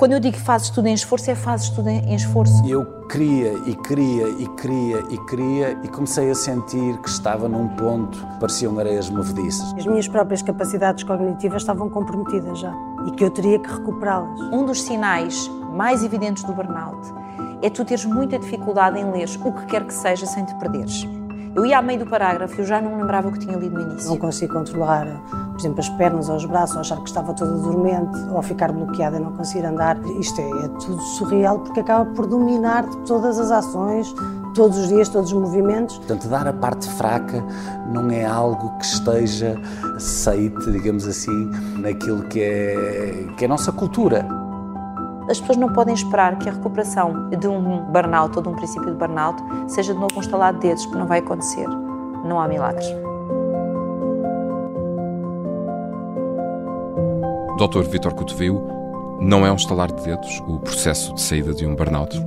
Quando eu digo fazes tudo em esforço, é fazes tudo em esforço. Eu queria e queria e queria e queria e comecei a sentir que estava num ponto, pareciam areias movediças. As minhas próprias capacidades cognitivas estavam comprometidas já e que eu teria que recuperá-las. Um dos sinais mais evidentes do burnout é tu teres muita dificuldade em ler o que quer que seja sem te perderes. Eu ia a meio do parágrafo e eu já não me lembrava o que tinha lido no início. Não consigo controlar, por exemplo, as pernas ou os braços, ou achar que estava toda dormente, ou ficar bloqueada e não conseguir andar. Isto é, é tudo surreal porque acaba por dominar todas as ações, todos os dias, todos os movimentos. Portanto, dar a parte fraca não é algo que esteja aceite, digamos assim, naquilo que é, que é a nossa cultura. As pessoas não podem esperar que a recuperação de um burnout ou de um princípio de burnout seja de novo um estalar de dedos, porque não vai acontecer. Não há milagres. Dr. Vitor Cotoveu, não é um estalar de dedos o processo de saída de um burnout?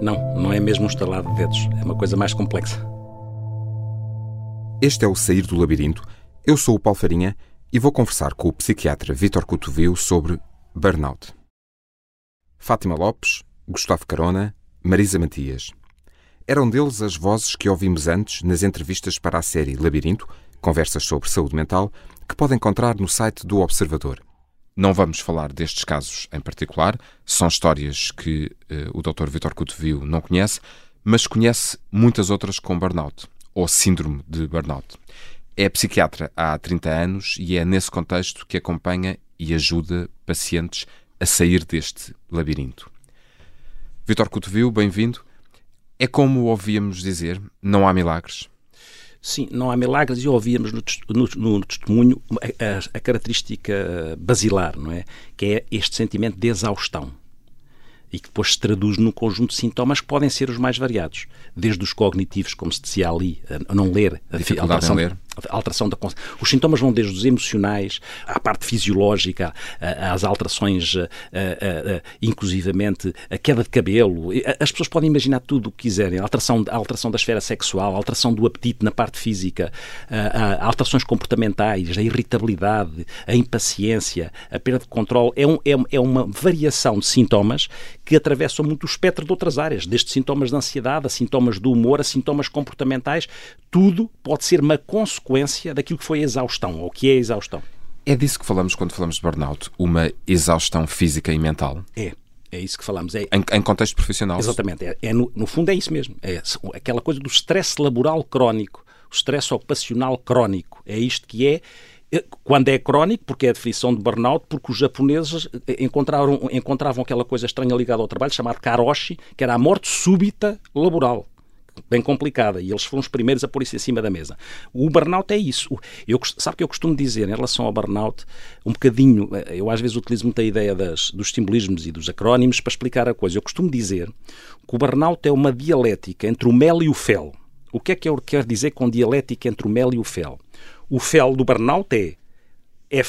Não, não é mesmo um estalar de dedos. É uma coisa mais complexa. Este é o Sair do Labirinto. Eu sou o Paulo Farinha e vou conversar com o psiquiatra Vitor Cotoveu sobre burnout. Fátima Lopes, Gustavo Carona, Marisa Matias. Eram deles as vozes que ouvimos antes nas entrevistas para a série Labirinto, conversas sobre saúde mental, que pode encontrar no site do Observador. Não vamos falar destes casos em particular, são histórias que uh, o Dr. Vitor Cotovio não conhece, mas conhece muitas outras com burnout, ou síndrome de burnout. É psiquiatra há 30 anos e é nesse contexto que acompanha e ajuda pacientes a sair deste labirinto. Vitor Cotovil, bem-vindo. É como ouvíamos dizer, não há milagres? Sim, não há milagres e ouvíamos no, no, no testemunho a, a, característica basilar, não é? Que é este sentimento de exaustão e que depois se traduz num conjunto de sintomas que podem ser os mais variados, desde os cognitivos, como se dizia ali, a não ler, a dificuldade em ler, alteração da os sintomas vão desde os emocionais à parte fisiológica, às alterações, inclusivamente a queda de cabelo. As pessoas podem imaginar tudo o que quiserem, a alteração, a alteração da esfera sexual, a alteração do apetite na parte física, a, alterações comportamentais, a irritabilidade, a impaciência, a perda de controle. É, um, é, é uma variação de sintomas que atravessam muito o espectro de outras áreas, desde sintomas de ansiedade, a sintomas do humor, a sintomas comportamentais. Tudo pode ser uma consequência daquilo que foi a exaustão, ou que é a exaustão. É disso que falamos quando falamos de burnout? Uma exaustão física e mental? É. É isso que falamos. É, em, em contexto profissional? Exatamente. É, é no, no, fundo é isso mesmo. É aquela coisa do stress laboral crónico, o stress ocupacional crónico. É isto que é quando é crónico, porque é a definição de burnout, porque os japoneses encontraram, encontravam aquela coisa estranha ligada ao trabalho, chamada karoshi, que era a morte súbita laboral bem complicada e eles foram os primeiros a pôr isso em cima da mesa. O burnout é isso. Eu, sabe o que eu costumo dizer em relação ao burnout? Um bocadinho, eh, eu às vezes utilizo muito a ideia das, dos simbolismos e dos acrónimos para explicar a coisa. Eu costumo dizer que o burnout é uma dialética entre o mel e o fel. O que é que eu quero dizer com dialética entre o mel e o fel? O fel do burnout é, é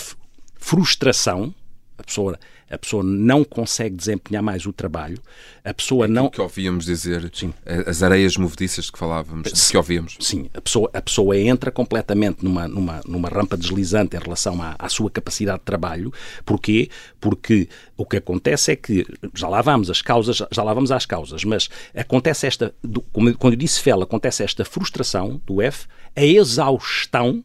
frustração, a pessoa, a pessoa não consegue desempenhar mais o trabalho, a pessoa é não... que ouvíamos dizer, sim. as areias movediças que falávamos, sim, que ouvíamos. Sim, a pessoa, a pessoa entra completamente numa, numa, numa rampa deslizante em relação à, à sua capacidade de trabalho. Porquê? Porque o que acontece é que, já lá vamos, as causas, já lá vamos às causas, mas acontece esta, como, quando eu disse fel, acontece esta frustração do F, a exaustão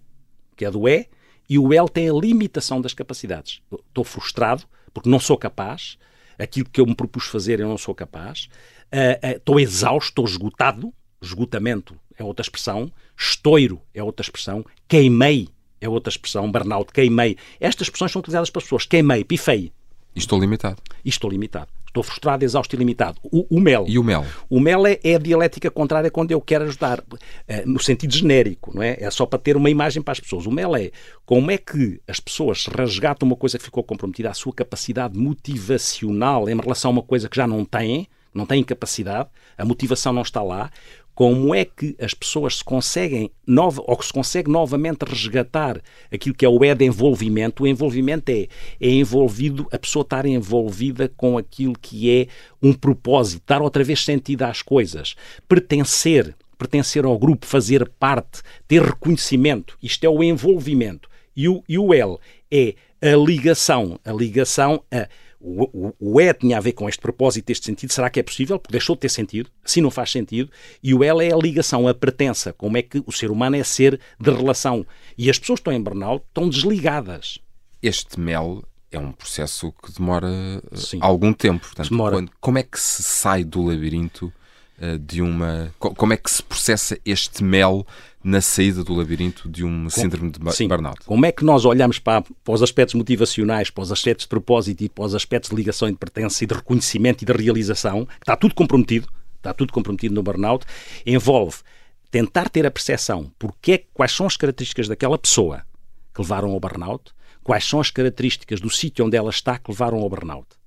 que é do E, e o L tem a limitação das capacidades. Estou frustrado porque não sou capaz, aquilo que eu me propus fazer eu não sou capaz, uh, uh, estou exausto, estou esgotado, esgotamento é outra expressão, estouro é outra expressão, queimei é outra expressão, burnout, queimei. Estas expressões são utilizadas para as pessoas, queimei, pifei. E estou limitado. E estou limitado. Estou frustrado, exausto e limitado. O, o mel. E o mel? O mel é, é, a dialética contrária quando eu quero ajudar, é, no sentido genérico, não é? É só para ter uma imagem para as pessoas. O mel é como é que as pessoas resgatam uma coisa que ficou comprometida, a sua capacidade motivacional em relação a uma coisa que já não têm, não têm capacidade, a motivação não está lá, como é que as pessoas se conseguem nova, ou que se consegue novamente resgatar aquilo que é o E de envolvimento. O envolvimento é, é envolvido, a pessoa estar envolvida com aquilo que é um propósito, dar outra vez sentido às coisas, pertencer, pertencer ao grupo, fazer parte, ter reconhecimento. Isto é o envolvimento. E o, e o L é a ligação, a ligação a O, o, o, E tinha a ver com este propósito, este sentido. Será que é possível? Porque deixou de ter sentido. Assim não faz sentido. E o L é a ligação, a pertença. Como é que o ser humano é ser de relação. E as pessoas que estão em burnout estão desligadas. Este MEL é um processo que demora Sim. algum tempo. Portanto, demora. Quando, como é que se sai do labirinto de uma. Como é que se processa este mel na saída do labirinto de um síndrome de Sim. burnout? Como é que nós olhamos para, para, os aspectos motivacionais, para os aspectos de propósito e para os aspectos de ligação e de pertença e de reconhecimento e de realização, que está tudo comprometido, está tudo comprometido no burnout, envolve tentar ter a percepção porque, quais são as características daquela pessoa que levaram ao burnout, quais são as características do sítio onde ela está que levaram ao burnout.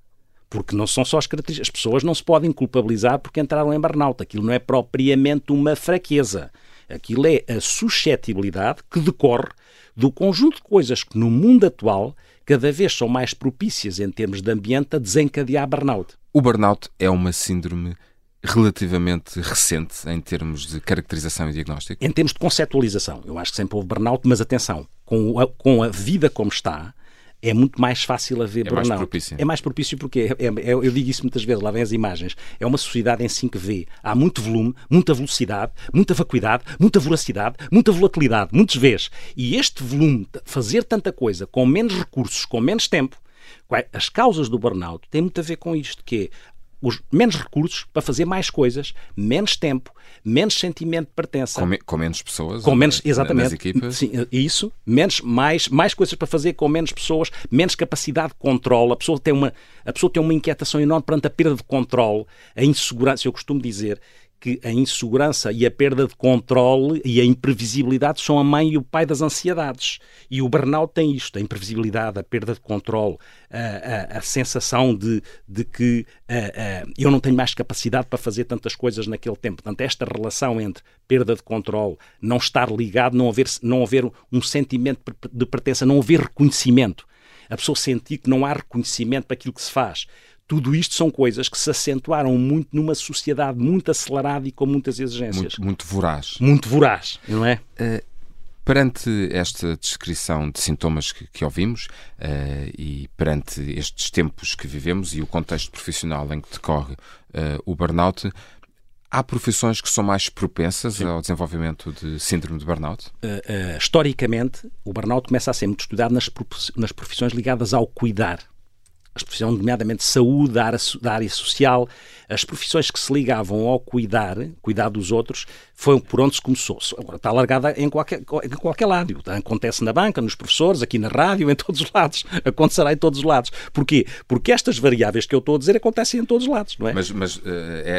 Porque não são só as características. As pessoas não se podem culpabilizar porque entraram em burnout. Aquilo não é propriamente uma fraqueza. Aquilo é a suscetibilidade que decorre do conjunto de coisas que no mundo atual cada vez são mais propícias em termos de ambiente a desencadear burnout. O burnout é uma síndrome relativamente recente em termos de caracterização e diagnóstico? Em termos de conceptualização. Eu acho que sempre houve burnout, mas atenção, com a, com a vida como está, é muito mais fácil haver é burnout. Mais propício. É mais propício porque, é, é, eu digo isso muitas vezes, lá vem as imagens, é uma sociedade em 5V. Há muito volume, muita velocidade, muita vacuidade, muita voracidade, muita volatilidade, muitos Vs. E este volume, fazer tanta coisa com menos recursos, com menos tempo, as causas do burnout têm muito a ver com isto, que é os menos recursos para fazer mais coisas, menos tempo, menos sentimento de pertença. Com, me, com menos pessoas? Com menos, exatamente. Nas equipas? Sim, isso. Menos, mais, mais coisas para fazer com menos pessoas, menos capacidade de controle. A pessoa tem uma, a pessoa tem uma inquietação enorme perante a perda de controle, a insegurança. Eu costumo dizer que a insegurança e a perda de controle e a imprevisibilidade são a mãe e o pai das ansiedades. E o burnout tem isto, a imprevisibilidade, a perda de controle, a, a, a sensação de, de que a, eu não tenho mais capacidade para fazer tantas coisas naquele tempo. Portanto, esta relação entre perda de controle, não estar ligado, não haver, não haver um sentimento de pertença, não haver reconhecimento. A pessoa sentir que não há reconhecimento para aquilo que se faz tudo isto são coisas que se acentuaram muito numa sociedade muito acelerada e com muitas exigências. Muito, muito voraz. Muito voraz, não é? Uh, perante esta descrição de sintomas que, que ouvimos uh, e perante estes tempos que vivemos e o contexto profissional em que decorre uh, o burnout, Há profissões que são mais propensas Sim. ao desenvolvimento de síndrome de burnout? Uh, uh, historicamente, o burnout começa a ser muito estudado nas, nas profissões ligadas ao cuidar as profissões, nomeadamente saúde, da área, da área social, as profissões que se ligavam ao cuidar, cuidar dos outros, foi por onde se começou. Agora está alargada em qualquer, em qualquer lado. Acontece na banca, nos professores, aqui na rádio, em todos os lados. Acontecerá em todos os lados. Porquê? Porque estas variáveis que eu estou a dizer acontecem em todos os lados, não é? Mas, mas uh,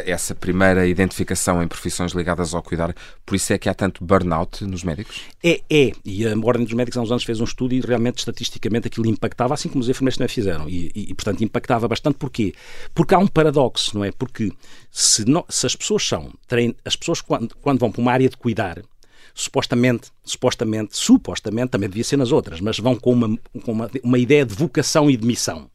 essa primeira identificação em profissões ligadas ao cuidar, por isso é que há tanto burnout nos médicos? É, é. E a Ordem dos Médicos há uns anos fez um estudo e realmente, estatisticamente, aquilo impactava, assim como os enfermeiros também fizeram. E, e, e portanto, impactava bastante. Porquê? Porque há um paradoxo, não é? Porque se, se as pessoas são, as pessoas quando, quando vão para uma área de cuidar, supostamente, supostamente, supostamente, também devia ser nas outras, mas vão com uma, com uma, uma ideia de vocação e de missão.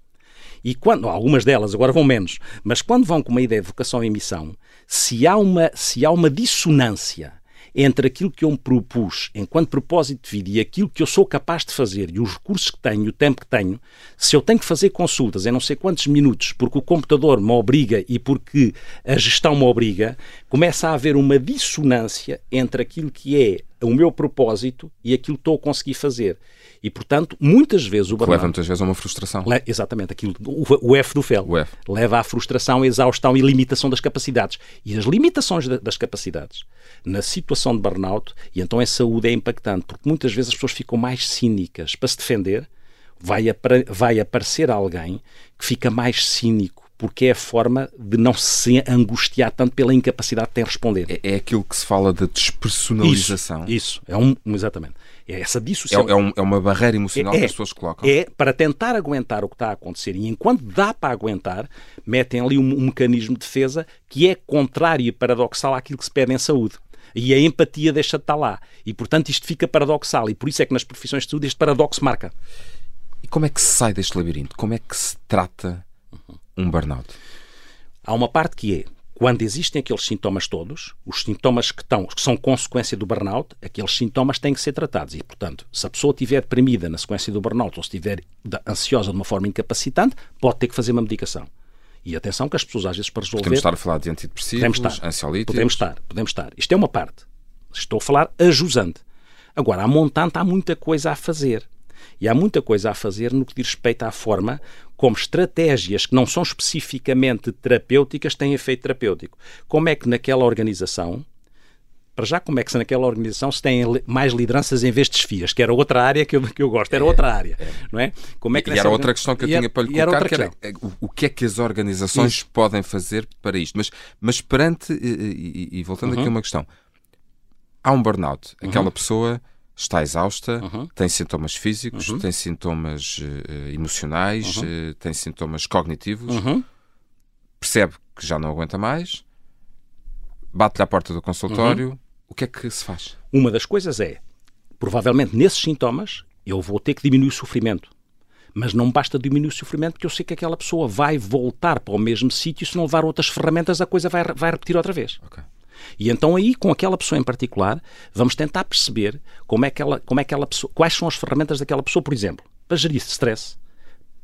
E quando, algumas delas agora vão menos, mas quando vão com uma ideia de vocação e missão, se há uma, se há uma dissonância entre aquilo que eu me propus enquanto propósito de vida e aquilo que eu sou capaz de fazer e os recursos que tenho, o tempo que tenho, se eu tenho que fazer consultas em não sei quantos minutos porque o computador me obriga e porque a gestão me obriga, começa a haver uma dissonância entre aquilo que é o meu propósito e aquilo que estou a conseguir fazer. E, portanto, muitas vezes o burnout... Leva muitas vezes a uma frustração. Le... Exatamente, aquilo, o, F do FEL. O F. Leva à frustração, à exaustão e limitação das capacidades. E as limitações das capacidades na situação de burnout, e então a saúde é impactante, porque muitas vezes as pessoas ficam mais cínicas para se defender, vai, vai aparecer alguém que fica mais cínico porque é a forma de não se angustiar tanto pela incapacidade de ter responder. É, é aquilo que se fala da despersonalização. Isso, isso. é um, exatamente. É essa dissociação. É, é, um, é uma barreira emocional é, que as pessoas colocam. É para tentar aguentar o que está a acontecer e enquanto dá para aguentar, metem ali um, um mecanismo de defesa que é contrário e paradoxal àquilo que se pede em saúde. E a empatia deixa de estar lá. E, portanto, isto fica paradoxal. E por isso é que nas profissões de saúde este paradoxo marca. E como é que se sai deste labirinto? Como é que se trata um burnout? Há uma parte que é quando existem aqueles sintomas todos, os sintomas que, estão, que são consequência do burnout, aqueles sintomas têm que ser tratados. E, portanto, se a pessoa estiver deprimida na sequência do burnout ou se estiver ansiosa de uma forma incapacitante, pode ter que fazer uma medicação. E atenção que as pessoas às vezes para resolver... Podemos estar a falar de antidepressivos, podemos estar, ansiolíticos... Podemos estar, podemos estar. Isto é uma parte. Estou a falar ajusante. Agora, a montante há muita coisa a fazer. E há muita coisa a fazer no que diz respeito à forma como estratégias que não são especificamente terapêuticas têm efeito terapêutico. Como é que naquela organização, para já, como é que se naquela organização se tem mais lideranças em vez de desfias, que era outra área que eu, que eu gosto, era é, outra área, é. não é? Como é que e era outra questão que eu tinha para lhe colocar, que era o, o, que é que as organizações Isso. podem fazer para isto? Mas, mas perante, e, e, e voltando uhum. aqui a uma questão, há um burnout, aquela uhum. pessoa está exausta, uhum. tem sintomas físicos, uhum. tem sintomas uh, emocionais, uhum. uh, tem sintomas cognitivos, uhum. percebe que já não aguenta mais, bate-lhe à porta do consultório. Uhum. O que é que se faz? Uma das coisas é, provavelmente nesses sintomas, eu vou ter que diminuir o sofrimento. Mas não basta diminuir o sofrimento, porque eu sei que aquela pessoa vai voltar para o mesmo sítio se não levar outras ferramentas, a coisa vai, vai repetir outra vez. Okay. E então aí, com aquela pessoa em particular, vamos tentar perceber como é que ela, como é que ela pessoa, quais são as ferramentas daquela pessoa, por exemplo, para gerir stress.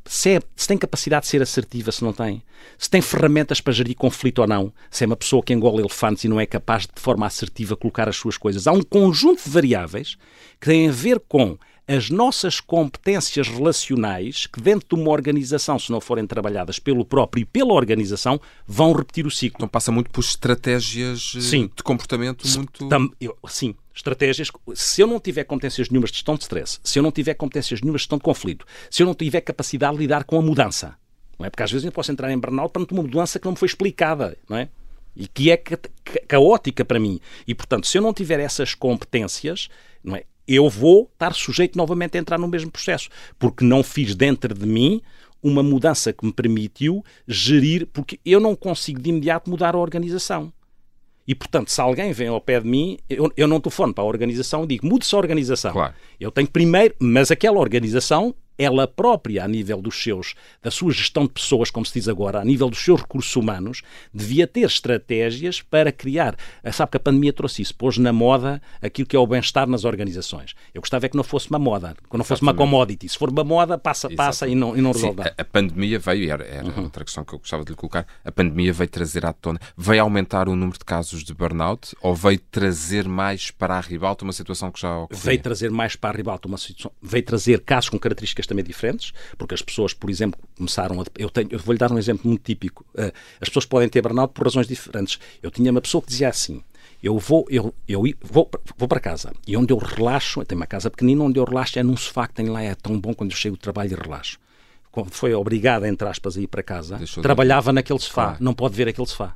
Se, é, se tem capacidade de ser assertiva, se não tem. Se tem ferramentas para gerir conflito ou não. Se é uma pessoa que engole elefantes e não é capaz de, de forma assertiva, colocar as suas coisas. Há um conjunto de variáveis que têm a ver com as nossas competências relacionais, que dentro de uma organização, se não forem trabalhadas pelo próprio e pela organização, vão repetir o ciclo. Então passa muito por estratégias eh, sim. de comportamento muito. Eu, sim, estratégias. Se eu não tiver competências nenhumas de gestão de stress, se eu não tiver competências nenhumas de gestão de conflito, se eu não tiver capacidade de lidar com a mudança, não é? Porque às vezes eu posso entrar em burnout para uma mudança que não me foi explicada, não é? E que é ca caótica para mim. E, portanto, se eu não tiver essas competências, não é? Eu vou estar sujeito novamente a entrar no mesmo processo, porque não fiz dentro de mim uma mudança que me permitiu gerir, porque eu não consigo de imediato mudar a organização. E, portanto, se alguém vem ao pé de mim, eu, eu não telefono para a organização e digo, mude-se a organização. Claro. Eu tenho primeiro, mas aquela organização ela própria, a nível dos seus, da sua gestão de pessoas, como se diz agora, a nível dos seus recursos humanos, devia ter estratégias para criar. Ah, sabe que a pandemia trouxe isso, pôs na moda aquilo que é o bem-estar nas organizações. Eu gostava é que não fosse uma moda, que não fosse Exatamente. uma commodity. Se for uma moda, passa, passa e não, e não resolve. Sim, a, a, pandemia veio, era, era uhum. outra questão que eu gostava de lhe colocar, a pandemia veio trazer à tona, veio aumentar o número de casos de burnout ou veio trazer mais para a ribalta uma situação que já ocorria? Veio trazer mais para a ribalta uma situação, veio trazer casos com características também diferentes, porque as pessoas, por exemplo, começaram a. Eu, tenho, eu vou-lhe dar um exemplo muito típico. Uh, as pessoas podem ter burnout por razões diferentes. Eu tinha uma pessoa que dizia assim: eu vou, eu, eu vou, vou para casa e onde eu relaxo, eu tenho uma casa pequenina, onde eu relaxo é num sofá que tenho lá, é tão bom quando eu chego do trabalho e relaxo. Quando foi obrigada, entre aspas, a ir para casa, Deixou trabalhava naquele sofá, claro. não pode ver aquele sofá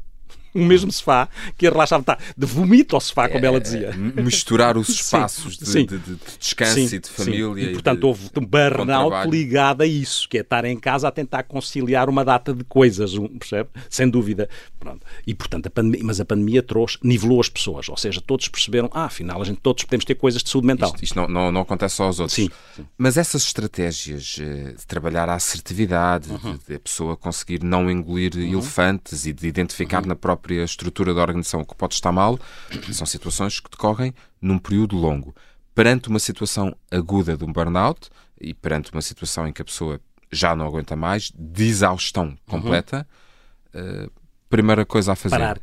o mesmo sofá que a relaxava, tá, de vomito ao sofá, como é, ela dizia. Misturar os espaços sim, de, de, de, descanso sim, e de família. E, portanto, houve um burnout ligado a isso, que é estar em casa a tentar conciliar uma data de coisas, percebe? Sem dúvida. Pronto. E, portanto, a pandemia, mas a pandemia trouxe, nivelou as pessoas, ou seja, todos perceberam, ah, afinal, a gente todos podemos ter coisas de saúde mental. Isto, isto não, não, não, acontece só aos outros. Sim, Mas essas estratégias eh, de trabalhar a assertividade, uhum. de, de, a pessoa conseguir não engolir uhum. elefantes e de identificar uhum. na própria própria estrutura da organização que pode estar mal, são situações que decorrem num período longo. Perante uma situação aguda de um burnout e perante uma situação em que a pessoa já não aguenta mais, de exaustão completa, uhum. uh, primeira coisa a fazer. Parar.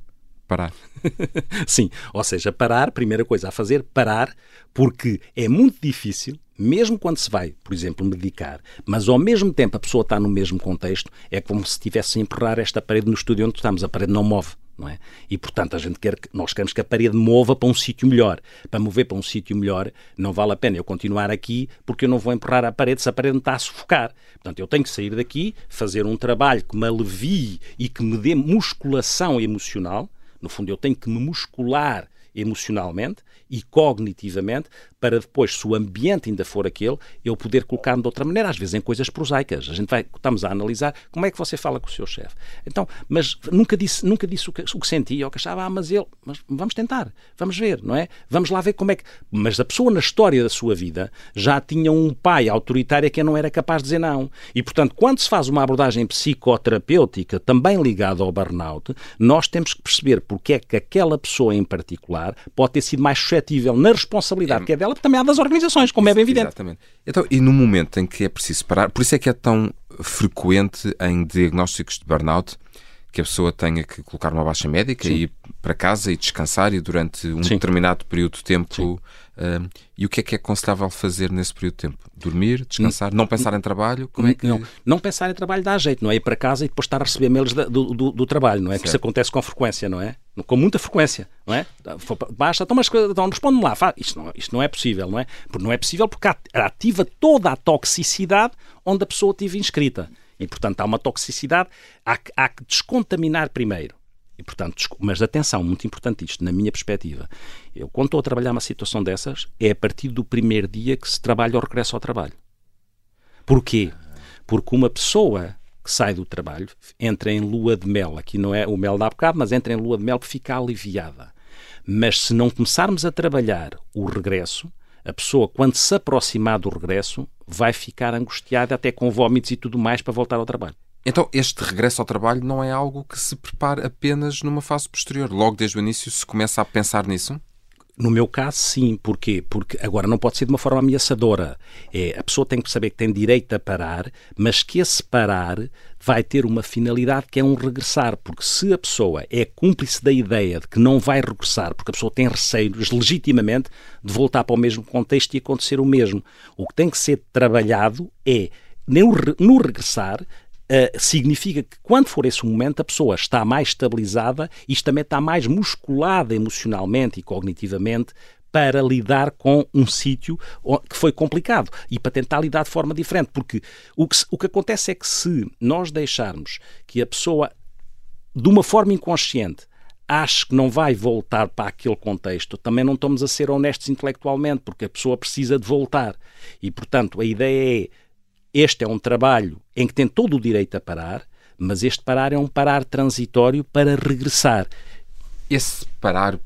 Parar. Sim, ou seja, parar, primeira coisa a fazer, parar, porque é muito difícil, mesmo quando se vai, por exemplo, medicar, mas ao mesmo tempo a pessoa está no mesmo contexto, é como se estivesse a empurrar esta parede no estúdio onde estamos, a parede não move. Não é? E, portanto, a gente quer que, nós queremos que a parede mova para um sítio melhor. Para mover para um sítio melhor, não vale a pena eu continuar aqui porque eu não vou empurrar a parede se a parede me está a sufocar. Portanto, eu tenho que sair daqui, fazer um trabalho que me alivie e que me dê musculação emocional. No fundo, eu tenho que me muscular emocionalmente e cognitivamente para depois, se o ambiente ainda for aquele, eu poder colocar-me de outra maneira, às vezes em coisas prosaicas. A gente vai, estamos a analisar como é que você fala com o seu chefe. Então, mas nunca disse, nunca disse o que, o que sentia ou que achava, ah, mas ele, mas vamos tentar, vamos ver, não é? Vamos lá ver como é que. Mas a pessoa na história da sua vida já tinha um pai autoritário que não era capaz de dizer não. E, portanto, quando se faz uma abordagem psicoterapêutica também ligada ao burnout, nós temos que perceber porque é que aquela pessoa em particular pode ter sido mais suscetível na responsabilidade é, que é dela, também há das organizações, como é bem evidente. Exatamente. Então, e no momento em que é preciso parar, por isso é que é tão frequente em diagnósticos de burnout que a pessoa tenha que colocar uma baixa médica Sim. e ir para casa e descansar e durante um Sim. determinado período de tempo. Uh, e o que é que é aconselhável fazer nesse período de tempo? Dormir, descansar, não, pensar em trabalho? Como é que... não, não pensar em trabalho dá jeito, não é? Ir para casa e depois estar a receber mails do, do, do trabalho, não é? Certo. Que isso acontece com frequência, não é? Com muita frequência, não é? Basta, então, mas então, responde-me lá, isto não, isto não é possível, não é? Porque não é possível porque ativa toda a toxicidade onde a pessoa estive inscrita. E, portanto, há uma toxicidade, há há que descontaminar primeiro. E, portanto, mas atenção, muito importante isto, na minha perspectiva. Eu, quando estou a trabalhar uma situação dessas, é a partir do primeiro dia que se trabalha o regresso ao trabalho. Porquê? Porque uma pessoa que sai do trabalho entra em lua de mel, aqui não é o mel da bocado, mas entra em lua de mel que fica aliviada. Mas se não começarmos a trabalhar o regresso, a pessoa, quando se aproximar do regresso, vai ficar angustiada até com vômitos e tudo mais para voltar ao trabalho. Então, este regresso ao trabalho não é algo que se prepara apenas numa fase posterior. Logo desde o início se começa a pensar nisso? No meu caso, sim. Porquê? Porque agora não pode ser de uma forma ameaçadora. É, a pessoa tem que saber que tem direito a parar, mas que esse parar vai ter uma finalidade que é um regressar. Porque se a pessoa é cúmplice da ideia de que não vai regressar, porque a pessoa tem receios legitimamente de voltar para o mesmo contexto e acontecer o mesmo, o que tem que ser trabalhado é no regressar Uh, significa que quando for esse momento a pessoa está mais estabilizada e também está mais musculada emocionalmente e cognitivamente para lidar com um sítio que foi complicado e para tentar lidar de forma diferente. Porque o que, o que acontece é que se nós deixarmos que a pessoa, de uma forma inconsciente, ache que não vai voltar para aquele contexto, também não estamos a ser honestos intelectualmente, porque a pessoa precisa de voltar. E, portanto, a ideia é este é um trabalho em que tem todo o direito a parar, mas este parar é um parar transitório para regressar. Esse parar,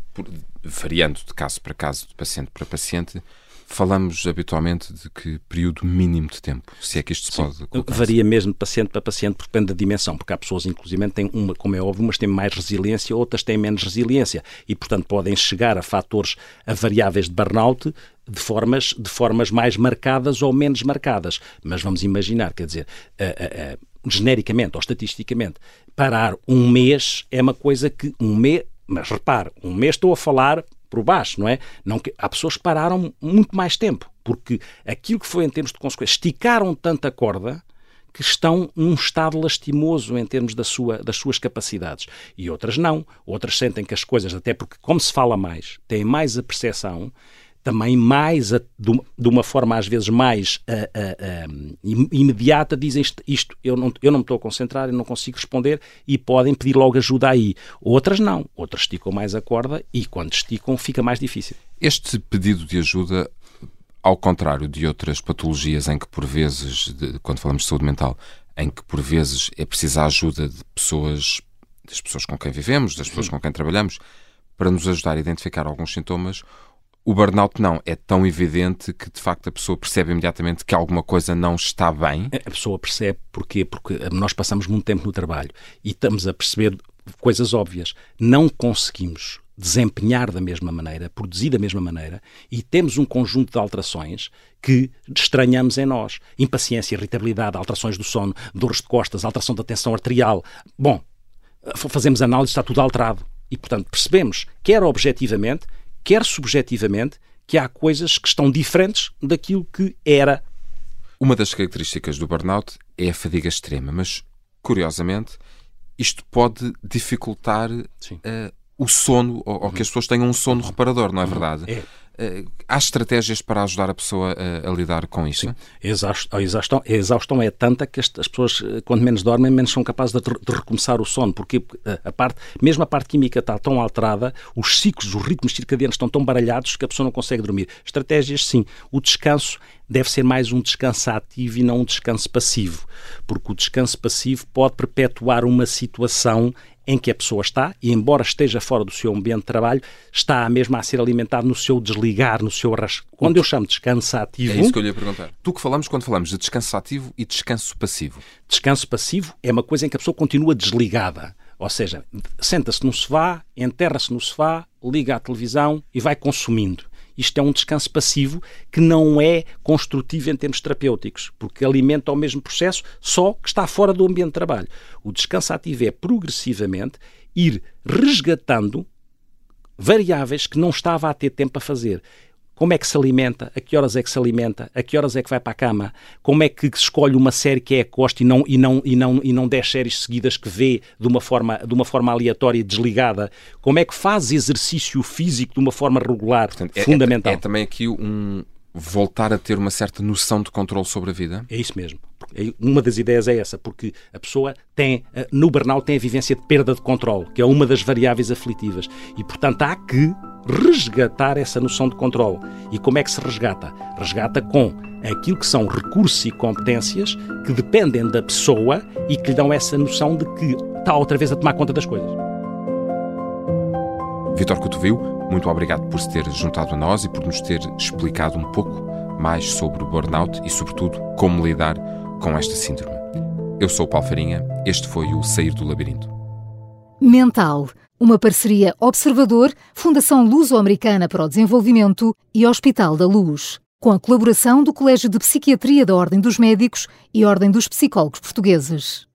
variando de caso para caso, de paciente para paciente, falamos habitualmente de que período mínimo de tempo, se é que isto se Sim, pode colocar. Varia mesmo de paciente para paciente, depende da dimensão, porque há pessoas, inclusive, têm uma, como é óbvio, umas têm mais resiliência, outras têm menos resiliência, e, portanto, podem chegar a fatores, a variáveis de burnout de formas, de formas mais marcadas ou menos marcadas. Mas vamos imaginar, quer dizer, uh, uh, uh, genericamente ou estatisticamente, parar um mês é uma coisa que um mês, mas repare, um mês estou a falar por baixo, não é? Não, há pessoas que pararam muito mais tempo, porque aquilo que foi em termos de consequências, esticaram tanto a corda que estão num estado lastimoso em termos da sua, das suas capacidades. E outras não. Outras sentem que as coisas, até porque, como se fala mais, têm mais a percepção também mais, de uma forma às vezes mais a, a, imediata, dizem isto, isto, eu, não, eu não me estou a concentrar, eu não consigo responder e podem pedir logo ajuda aí. Outras não, outras esticam mais a corda e quando esticam fica mais difícil. Este pedido de ajuda, ao contrário de outras patologias em que por vezes, de, quando falamos de saúde mental, em que por vezes é preciso a ajuda de pessoas, das pessoas com quem vivemos, das pessoas com quem trabalhamos, para nos ajudar a identificar alguns sintomas, o burnout não. É tão evidente que, de facto, a pessoa percebe imediatamente que alguma coisa não está bem. A pessoa percebe porquê? Porque nós passamos muito tempo no trabalho e estamos a perceber coisas óbvias. Não conseguimos desempenhar da mesma maneira, produzir da mesma maneira, e temos um conjunto de alterações que estranhamos em nós. Impaciência, irritabilidade, alterações do sono, dores de costas, alteração da tensão arterial. Bom, fazemos análise, está tudo alterado. E, portanto, percebemos, quer objetivamente, quer subjetivamente, que há coisas que estão diferentes daquilo que era. Uma das características do burnout é a fadiga extrema, mas, curiosamente, isto pode dificultar uh, o sono, ou, ou, que as pessoas tenham um sono reparador, não é verdade? É. há estratégias para ajudar a pessoa a, a lidar com isso? Sim. A exaustão, a exaustão é tanta que as pessoas, quanto menos dormem, menos são capazes de, de recomeçar o sono, porque a parte, mesmo a parte química está tão alterada, os ciclos, os ritmos circadianos estão tão baralhados que a pessoa não consegue dormir. Estratégias, sim. O descanso deve ser mais um descanso ativo e não um descanso passivo, porque o descanso passivo pode perpetuar uma situação em que a pessoa está, e embora esteja fora do seu ambiente de trabalho, está mesmo a ser alimentado no seu desligar, no seu ras... Quando eu chamo de descanso ativo... É isso que eu lhe ia perguntar. Tu que falamos quando falamos de descanso ativo e descanso passivo? Descanso passivo é uma coisa em que a pessoa continua desligada. Ou seja, senta-se no sofá, enterra-se no sofá, liga à televisão e vai consumindo. Isto é um descanso passivo que não é construtivo em termos terapêuticos, porque alimenta o mesmo processo, só que está fora do ambiente de trabalho. O descanso ativo é progressivamente ir resgatando variáveis que não estava a ter tempo a fazer como é que se alimenta, a que horas é que se alimenta, a que horas é que vai para a cama, como é que escolhe uma série que é a gosta e não, e não, e não, e não 10 séries seguidas que vê de uma, forma, de uma forma aleatória e desligada, como é que faz exercício físico de uma forma regular, Portanto, é, fundamental. É, é, também aqui um voltar a ter uma certa noção de controle sobre a vida? É isso mesmo. É, uma das ideias é essa, porque a pessoa tem, eh, no burnout tem a vivência de perda de controle, que é uma das variáveis aflitivas. E, portanto, há que resgatar essa noção de controle. E como é que se resgata? Resgata com aquilo que são recursos e competências que dependem da pessoa e que lhe dão essa noção de que está outra vez a tomar conta das coisas. Vitor Cotovil, muito obrigado por se ter juntado a nós e por nos ter explicado um pouco mais sobre o burnout e, sobretudo, como lidar com esta síndrome. Eu sou o Paulo Farinha, este foi o Sair do Labirinto. Mental, uma parceria Observador, Fundação Luso-Americana para o Desenvolvimento e Hospital da Luz, com a colaboração do Colégio de Psiquiatria da Ordem dos Médicos e Ordem dos Psicólogos Portugueses.